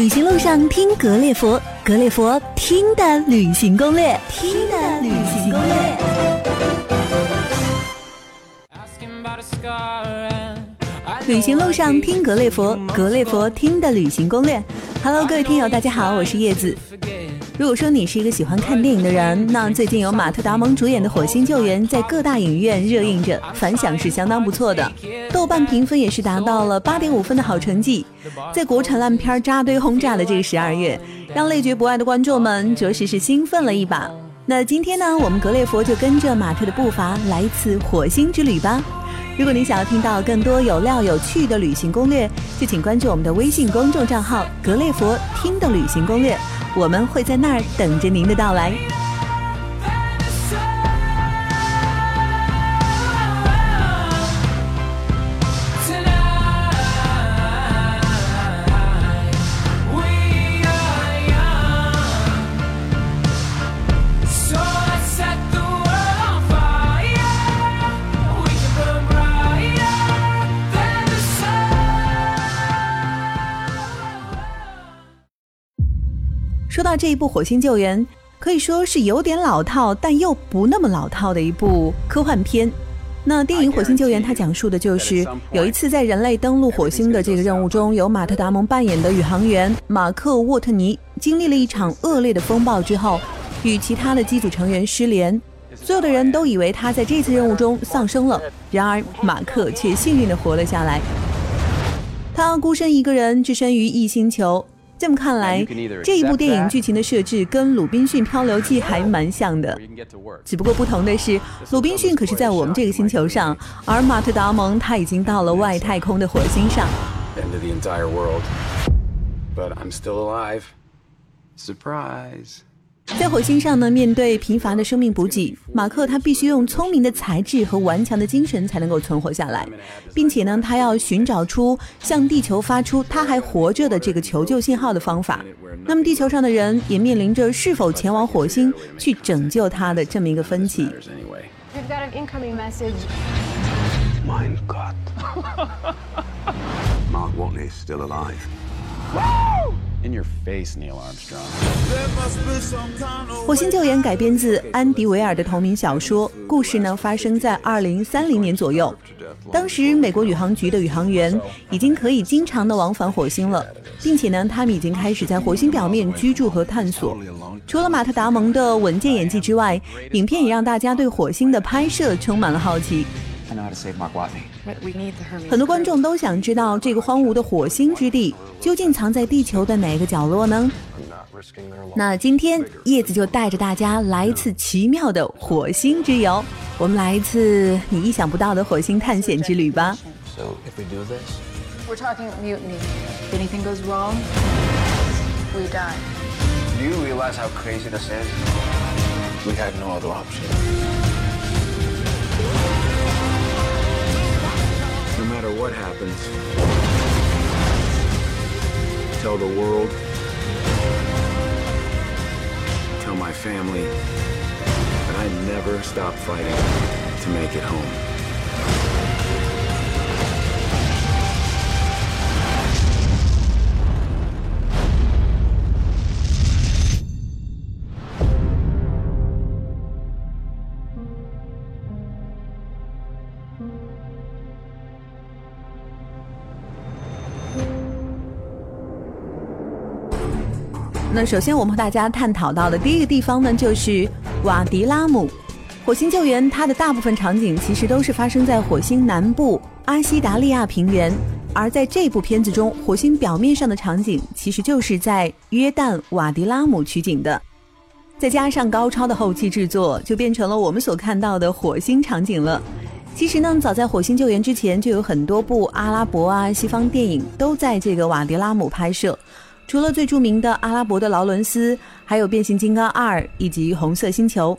旅行路上听格列佛，格列佛听的旅行攻略，听的旅行攻略。旅行路上听格列佛，格列佛听的旅行攻略。Hello，各位听友，大家好，我是叶子。如果说你是一个喜欢看电影的人，那最近由马特·达蒙主演的《火星救援》在各大影院热映着，反响是相当不错的，豆瓣评分也是达到了八点五分的好成绩。在国产烂片扎堆轰炸的这个十二月，让累觉不爱的观众们着实是兴奋了一把。那今天呢，我们格列佛就跟着马特的步伐来一次火星之旅吧。如果你想要听到更多有料有趣的旅行攻略，就请关注我们的微信公众账号“格列佛听的旅行攻略”。我们会在那儿等着您的到来。说到这一部《火星救援》，可以说是有点老套，但又不那么老套的一部科幻片。那电影《火星救援》它讲述的就是有一次在人类登陆火星的这个任务中，由马特·达蒙扮演的宇航员马克·沃特尼经历了一场恶劣的风暴之后，与其他的机组成员失联，所有的人都以为他在这次任务中丧生了。然而马克却幸运地活了下来，他孤身一个人置身于异星球。这么看来，这一部电影剧情的设置跟《鲁滨逊漂流记》还蛮像的，只不过不同的是，《鲁滨逊》可是在我们这个星球上，而马特·达蒙他已经到了外太空的火星上。在火星上呢，面对贫乏的生命补给，马克他必须用聪明的才智和顽强的精神才能够存活下来，并且呢，他要寻找出向地球发出他还活着的这个求救信号的方法。那么地球上的人也面临着是否前往火星去拯救他的这么一个分歧。火星救援改编自安迪维尔的同名小说，故事呢发生在二零三零年左右。当时美国宇航局的宇航员已经可以经常的往返火星了，并且呢他们已经开始在火星表面居住和探索。除了马特·达蒙的稳健演技之外，影片也让大家对火星的拍摄充满了好奇。很多观众都想知道这个荒芜的火星之地究竟藏在地球的哪个角落呢？那今天叶子就带着大家来一次奇妙的火星之游，我们来一次你意想不到的火星探险之旅吧。Matter what happens, tell the world, tell my family that I never stop fighting to make it home. 首先，我们和大家探讨到的第一个地方呢，就是瓦迪拉姆。火星救援它的大部分场景其实都是发生在火星南部阿西达利亚平原，而在这部片子中，火星表面上的场景其实就是在约旦瓦迪拉姆取景的。再加上高超的后期制作，就变成了我们所看到的火星场景了。其实呢，早在火星救援之前，就有很多部阿拉伯啊西方电影都在这个瓦迪拉姆拍摄。除了最著名的阿拉伯的劳伦斯，还有变形金刚二以及红色星球。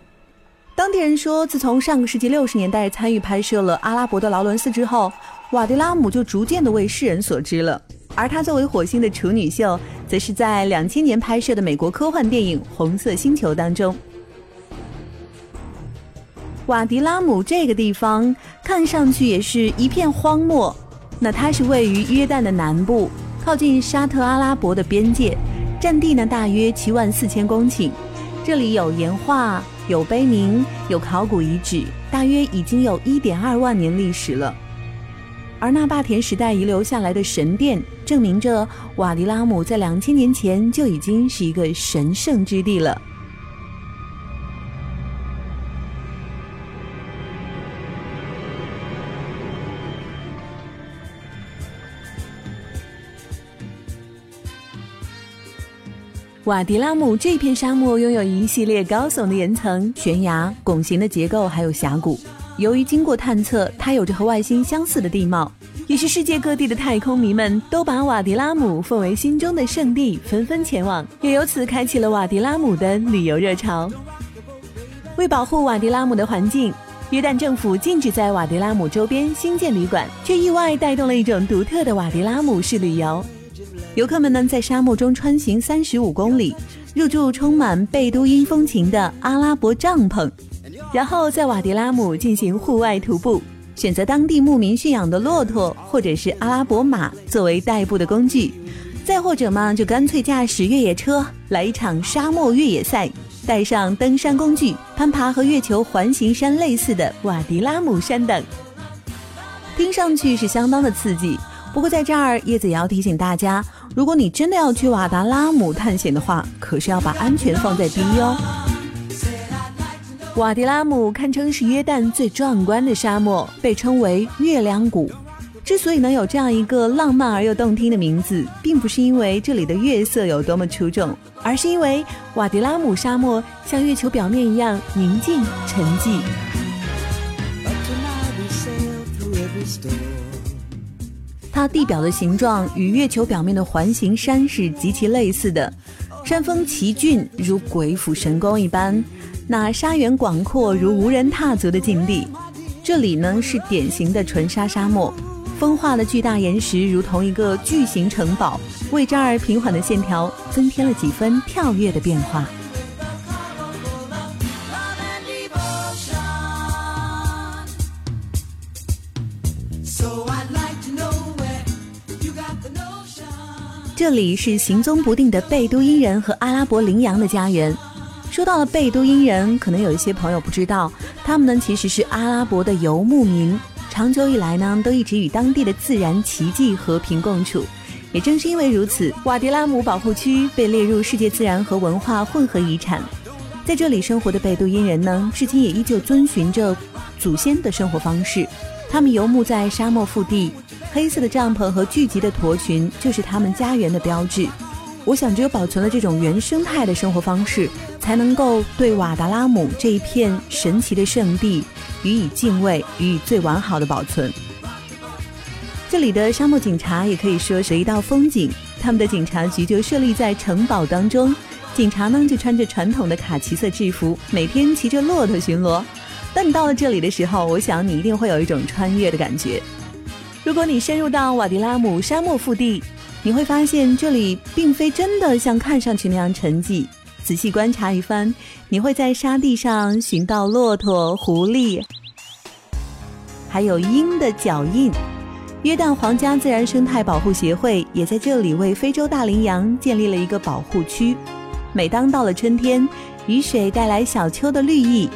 当地人说，自从上个世纪六十年代参与拍摄了阿拉伯的劳伦斯之后，瓦迪拉姆就逐渐的为世人所知了。而她作为火星的处女秀，则是在两千年拍摄的美国科幻电影《红色星球》当中。瓦迪拉姆这个地方看上去也是一片荒漠，那它是位于约旦的南部。靠近沙特阿拉伯的边界，占地呢大约七万四千公顷。这里有岩画、有碑铭、有考古遗址，大约已经有一点二万年历史了。而那霸田时代遗留下来的神殿，证明着瓦迪拉姆在两千年前就已经是一个神圣之地了。瓦迪拉姆这片沙漠拥有一系列高耸的岩层、悬崖、拱形的结构，还有峡谷。由于经过探测，它有着和外星相似的地貌，也是世界各地的太空迷们都把瓦迪拉姆奉为心中的圣地，纷纷前往，也由此开启了瓦迪拉姆的旅游热潮。为保护瓦迪拉姆的环境，约旦政府禁止在瓦迪拉姆周边新建旅馆，却意外带动了一种独特的瓦迪拉姆式旅游。游客们呢，在沙漠中穿行三十五公里，入住充满贝都因风情的阿拉伯帐篷，然后在瓦迪拉姆进行户外徒步，选择当地牧民驯养的骆驼或者是阿拉伯马作为代步的工具，再或者嘛，就干脆驾驶越野车来一场沙漠越野赛，带上登山工具，攀爬和月球环形山类似的瓦迪拉姆山等，听上去是相当的刺激。不过在这儿，叶子也要提醒大家。如果你真的要去瓦达拉姆探险的话，可是要把安全放在第一哦。瓦迪拉姆堪称是约旦最壮观的沙漠，被称为“月亮谷”。之所以能有这样一个浪漫而又动听的名字，并不是因为这里的月色有多么出众，而是因为瓦迪拉姆沙漠像月球表面一样宁静沉寂。它地表的形状与月球表面的环形山是极其类似的，山峰奇峻如鬼斧神工一般，那沙原广阔如无人踏足的境地。这里呢是典型的纯沙沙漠，风化的巨大岩石如同一个巨型城堡，为这儿平缓的线条增添了几分跳跃的变化。这里是行踪不定的贝都因人和阿拉伯羚羊的家园。说到了贝都因人，可能有一些朋友不知道，他们呢其实是阿拉伯的游牧民，长久以来呢都一直与当地的自然奇迹和平共处。也正是因为如此，瓦迪拉姆保护区被列入世界自然和文化混合遗产。在这里生活的贝都因人呢，至今也依旧遵循着祖先的生活方式，他们游牧在沙漠腹地。黑色的帐篷和聚集的驼群就是他们家园的标志。我想，只有保存了这种原生态的生活方式，才能够对瓦达拉姆这一片神奇的圣地予以敬畏，予以最完好的保存。这里的沙漠警察也可以说是一道风景。他们的警察局就设立在城堡当中，警察呢就穿着传统的卡其色制服，每天骑着骆驼巡逻。当你到了这里的时候，我想你一定会有一种穿越的感觉。如果你深入到瓦迪拉姆沙漠腹地，你会发现这里并非真的像看上去那样沉寂。仔细观察一番，你会在沙地上寻到骆驼、狐狸，还有鹰的脚印。约旦皇家自然生态保护协会也在这里为非洲大羚羊建立了一个保护区。每当到了春天，雨水带来小丘的绿意，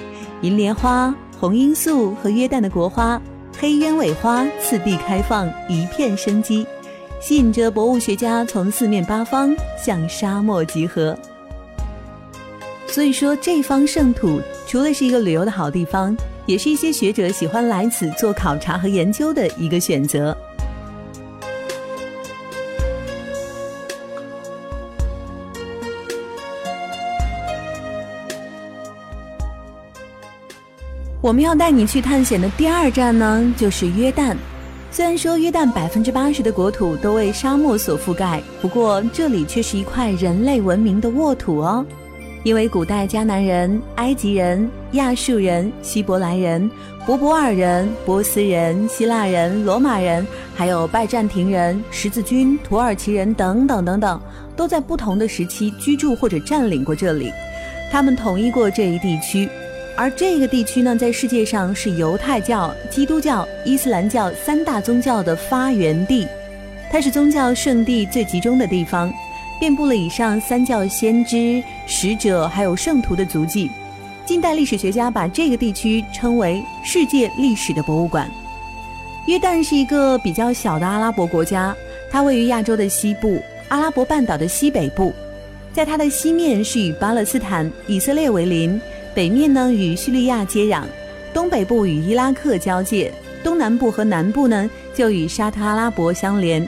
银莲花、红罂粟和约旦的国花。黑鸢尾花次第开放，一片生机，吸引着博物学家从四面八方向沙漠集合。所以说，这方圣土除了是一个旅游的好地方，也是一些学者喜欢来此做考察和研究的一个选择。我们要带你去探险的第二站呢，就是约旦。虽然说约旦百分之八十的国土都为沙漠所覆盖，不过这里却是一块人类文明的沃土哦。因为古代迦南人、埃及人、亚述人、希伯来人、博博尔人、波斯人、希腊人、罗马人，还有拜占庭人、十字军、土耳其人等等等等，都在不同的时期居住或者占领过这里。他们统一过这一地区。而这个地区呢，在世界上是犹太教、基督教、伊斯兰教三大宗教的发源地。它是宗教圣地最集中的地方，遍布了以上三教先知、使者还有圣徒的足迹。近代历史学家把这个地区称为世界历史的博物馆。约旦是一个比较小的阿拉伯国家，它位于亚洲的西部，阿拉伯半岛的西北部。在它的西面是与巴勒斯坦、以色列为邻，北面呢与叙利亚接壤，东北部与伊拉克交界，东南部和南部呢就与沙特阿拉伯相连。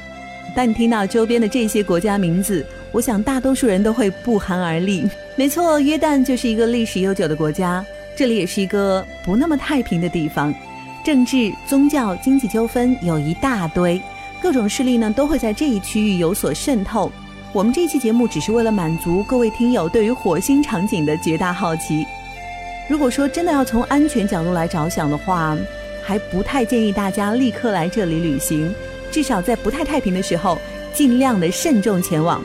但听到周边的这些国家名字，我想大多数人都会不寒而栗。没错，约旦就是一个历史悠久的国家，这里也是一个不那么太平的地方，政治、宗教、经济纠纷有一大堆，各种势力呢都会在这一区域有所渗透。我们这期节目只是为了满足各位听友对于火星场景的绝大好奇。如果说真的要从安全角度来着想的话，还不太建议大家立刻来这里旅行，至少在不太太平的时候，尽量的慎重前往。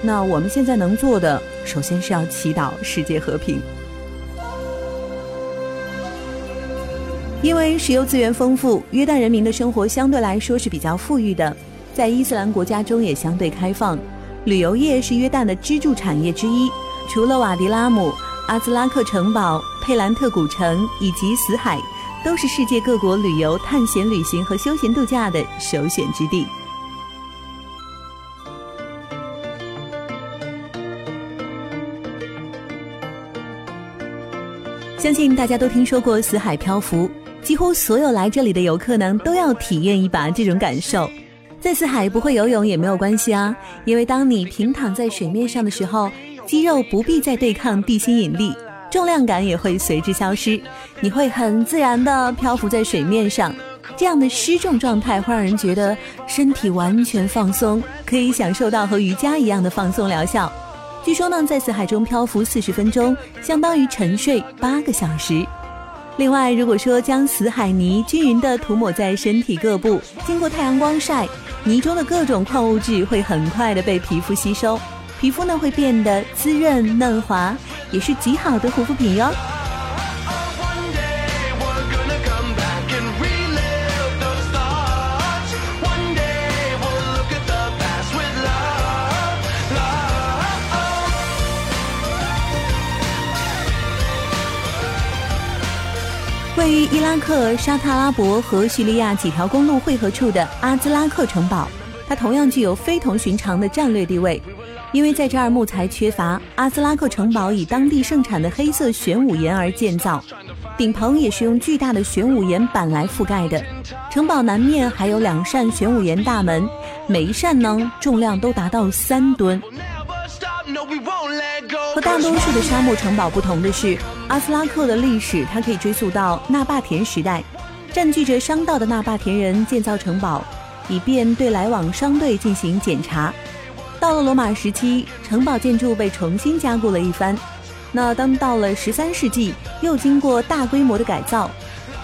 那我们现在能做的，首先是要祈祷世界和平。因为石油资源丰富，约旦人民的生活相对来说是比较富裕的，在伊斯兰国家中也相对开放。旅游业是约旦的支柱产业之一，除了瓦迪拉姆、阿兹拉克城堡、佩兰特古城以及死海，都是世界各国旅游、探险旅行和休闲度假的首选之地。相信大家都听说过死海漂浮，几乎所有来这里的游客呢，都要体验一把这种感受。在死海不会游泳也没有关系啊，因为当你平躺在水面上的时候，肌肉不必再对抗地心引力，重量感也会随之消失，你会很自然的漂浮在水面上。这样的失重状态会让人觉得身体完全放松，可以享受到和瑜伽一样的放松疗效。据说呢，在死海中漂浮四十分钟，相当于沉睡八个小时。另外，如果说将死海泥均匀地涂抹在身体各部，经过太阳光晒。泥中的各种矿物质会很快的被皮肤吸收，皮肤呢会变得滋润嫩滑，也是极好的护肤品哟。位于伊拉克、沙特阿拉伯和叙利亚几条公路汇合处的阿兹拉克城堡，它同样具有非同寻常的战略地位。因为在这儿木材缺乏，阿斯拉克城堡以当地盛产的黑色玄武岩而建造，顶棚也是用巨大的玄武岩板来覆盖的。城堡南面还有两扇玄武岩大门，每一扇呢重量都达到三吨。和大多数的沙漠城堡不同的是，阿斯拉克的历史它可以追溯到纳巴田时代，占据着商道的纳巴田人建造城堡，以便对来往商队进行检查。到了罗马时期，城堡建筑被重新加固了一番。那当到了十三世纪，又经过大规模的改造，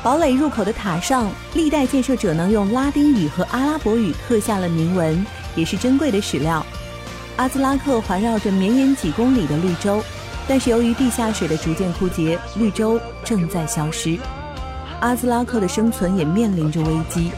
堡垒入口的塔上，历代建设者呢用拉丁语和阿拉伯语刻下了铭文，也是珍贵的史料。阿兹拉克环绕着绵延几公里的绿洲，但是由于地下水的逐渐枯竭，绿洲正在消失，阿兹拉克的生存也面临着危机。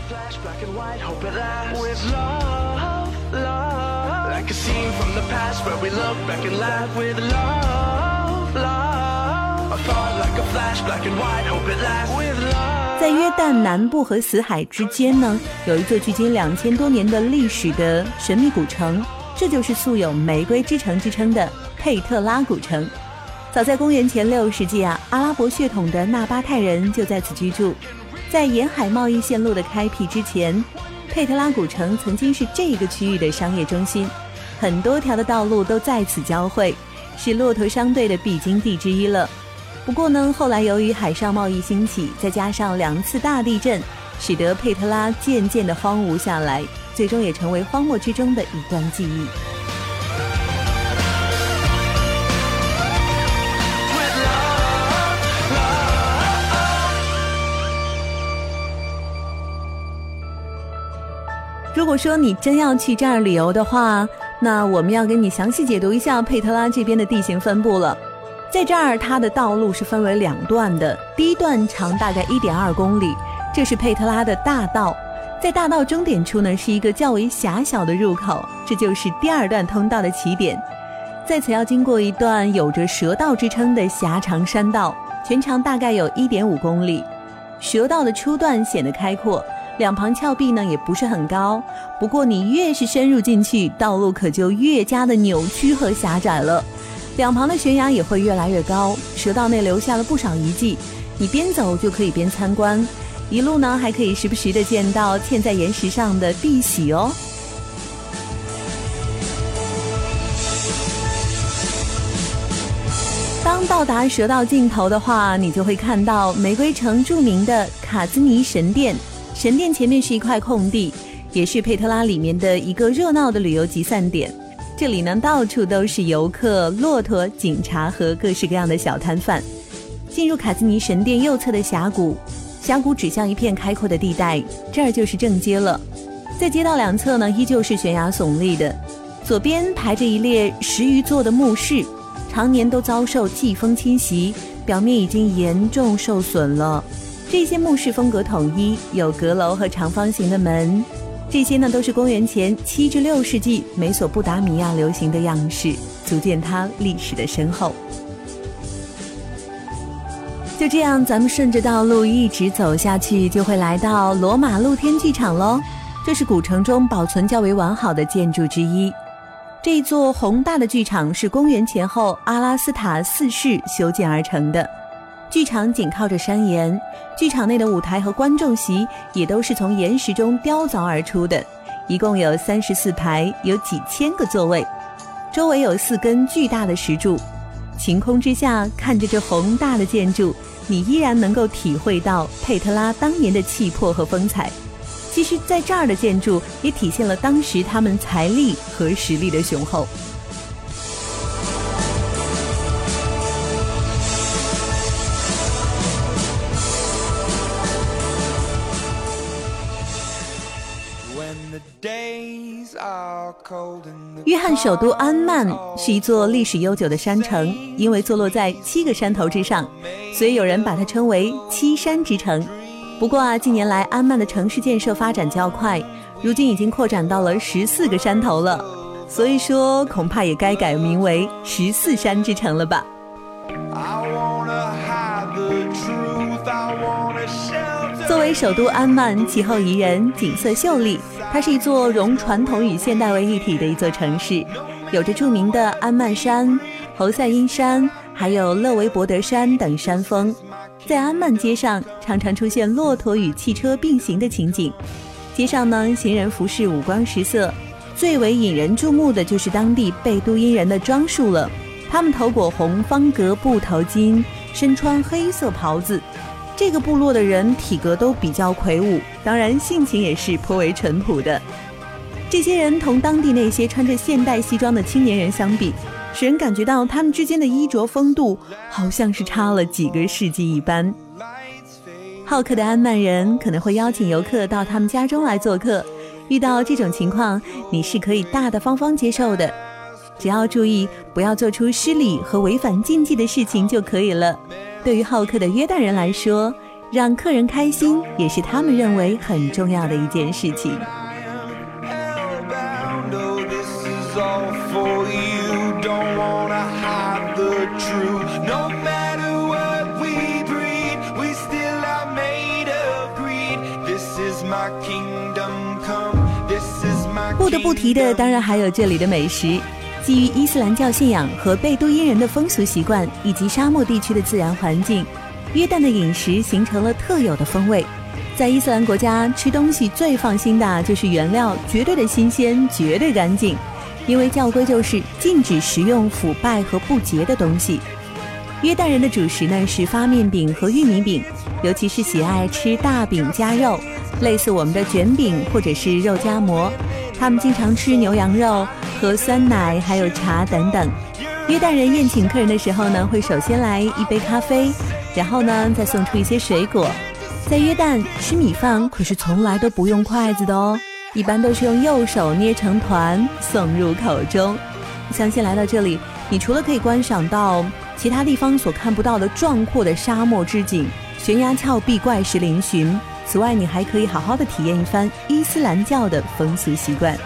在约旦南部和死海之间呢，有一座距今两千多年的历史的神秘古城。这就是素有“玫瑰之城”之称的佩特拉古城。早在公元前六世纪啊，阿拉伯血统的纳巴泰人就在此居住。在沿海贸易线路的开辟之前，佩特拉古城曾经是这个区域的商业中心，很多条的道路都在此交汇，是骆驼商队的必经地之一了。不过呢，后来由于海上贸易兴起，再加上两次大地震，使得佩特拉渐渐的荒芜下来。最终也成为荒漠之中的一段记忆。如果说你真要去这儿旅游的话，那我们要给你详细解读一下佩特拉这边的地形分布了。在这儿，它的道路是分为两段的，第一段长大概一点二公里，这是佩特拉的大道。在大道终点处呢，是一个较为狭小的入口，这就是第二段通道的起点。在此要经过一段有着蛇道之称的狭长山道，全长大概有一点五公里。蛇道的初段显得开阔，两旁峭壁呢也不是很高。不过你越是深入进去，道路可就越加的扭曲和狭窄了。两旁的悬崖也会越来越高，蛇道内留下了不少遗迹，你边走就可以边参观。一路呢，还可以时不时的见到嵌在岩石上的碧玺哦。当到达蛇道尽头的话，你就会看到玫瑰城著名的卡兹尼神殿。神殿前面是一块空地，也是佩特拉里面的一个热闹的旅游集散点。这里呢，到处都是游客、骆驼、警察和各式各样的小摊贩。进入卡兹尼神殿右侧的峡谷。峡谷指向一片开阔的地带，这儿就是正街了。在街道两侧呢，依旧是悬崖耸立的。左边排着一列十余座的墓室，常年都遭受季风侵袭，表面已经严重受损了。这些墓室风格统一，有阁楼和长方形的门。这些呢，都是公元前七至六世纪美索不达米亚流行的样式，足见它历史的深厚。就这样，咱们顺着道路一直走下去，就会来到罗马露天剧场喽。这是古城中保存较为完好的建筑之一。这座宏大的剧场是公元前后阿拉斯塔四世修建而成的。剧场紧靠着山岩，剧场内的舞台和观众席也都是从岩石中雕凿而出的。一共有三十四排，有几千个座位，周围有四根巨大的石柱。晴空之下，看着这宏大的建筑。你依然能够体会到佩特拉当年的气魄和风采。其实，在这儿的建筑也体现了当时他们财力和实力的雄厚。首都安曼是一座历史悠久的山城，因为坐落在七个山头之上，所以有人把它称为“七山之城”。不过啊，近年来安曼的城市建设发展较快，如今已经扩展到了十四个山头了，所以说恐怕也该改名为“十四山之城”了吧。作为首都安曼，气候宜人，景色秀丽。它是一座融传统与现代为一体的一座城市，有着著名的安曼山、侯赛因山，还有勒维伯德山等山峰。在安曼街上，常常出现骆驼与汽车并行的情景。街上呢，行人服饰五光十色，最为引人注目的就是当地贝都因人的装束了。他们头裹红方格布头巾，身穿黑色袍子。这个部落的人体格都比较魁梧，当然性情也是颇为淳朴的。这些人同当地那些穿着现代西装的青年人相比，使人感觉到他们之间的衣着风度好像是差了几个世纪一般。好客的安曼人可能会邀请游客到他们家中来做客，遇到这种情况，你是可以大大方方接受的，只要注意不要做出失礼和违反禁忌的事情就可以了。对于好客的约旦人来说，让客人开心也是他们认为很重要的一件事情。不得不提的，当然还有这里的美食。基于伊斯兰教信仰和贝都因人的风俗习惯，以及沙漠地区的自然环境，约旦的饮食形成了特有的风味。在伊斯兰国家吃东西最放心的就是原料绝对的新鲜、绝对干净，因为教规就是禁止食用腐败和不洁的东西。约旦人的主食呢是发面饼和玉米饼，尤其是喜爱吃大饼加肉，类似我们的卷饼或者是肉夹馍。他们经常吃牛羊肉。喝酸奶，还有茶等等。约旦人宴请客人的时候呢，会首先来一杯咖啡，然后呢再送出一些水果。在约旦吃米饭可是从来都不用筷子的哦，一般都是用右手捏成团送入口中。相信来到这里，你除了可以观赏到其他地方所看不到的壮阔的沙漠之景，悬崖峭壁怪石嶙峋，此外，你还可以好好的体验一番伊斯兰教的风俗习惯。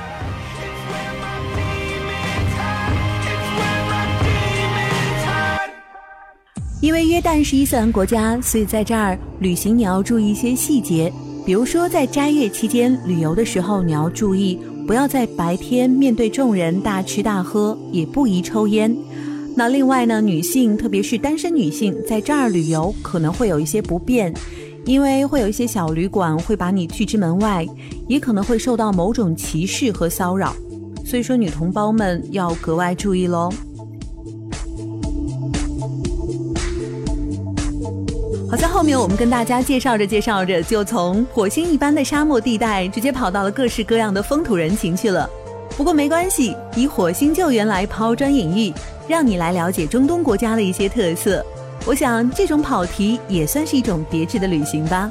因为约旦是伊斯兰国家，所以在这儿旅行你要注意一些细节，比如说在斋月期间旅游的时候，你要注意不要在白天面对众人大吃大喝，也不宜抽烟。那另外呢，女性特别是单身女性在这儿旅游可能会有一些不便，因为会有一些小旅馆会把你拒之门外，也可能会受到某种歧视和骚扰，所以说女同胞们要格外注意喽。好在后面我们跟大家介绍着介绍着，就从火星一般的沙漠地带，直接跑到了各式各样的风土人情去了。不过没关系，以火星救援来抛砖引玉，让你来了解中东国家的一些特色。我想这种跑题也算是一种别致的旅行吧。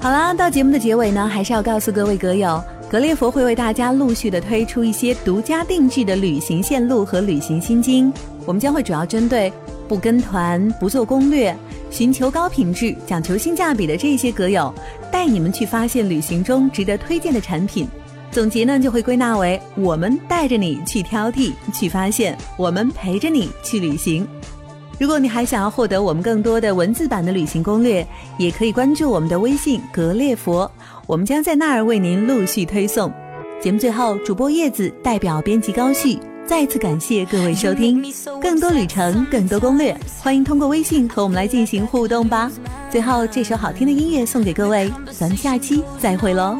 好啦，到节目的结尾呢，还是要告诉各位阁友，格列佛会为大家陆续的推出一些独家定制的旅行线路和旅行心经。我们将会主要针对不跟团、不做攻略。寻求高品质、讲求性价比的这些格友，带你们去发现旅行中值得推荐的产品。总结呢，就会归纳为：我们带着你去挑剔、去发现，我们陪着你去旅行。如果你还想要获得我们更多的文字版的旅行攻略，也可以关注我们的微信“格列佛”，我们将在那儿为您陆续推送。节目最后，主播叶子代表编辑高旭。再次感谢各位收听，更多旅程，更多攻略，欢迎通过微信和我们来进行互动吧。最后，这首好听的音乐送给各位，咱们下期再会喽。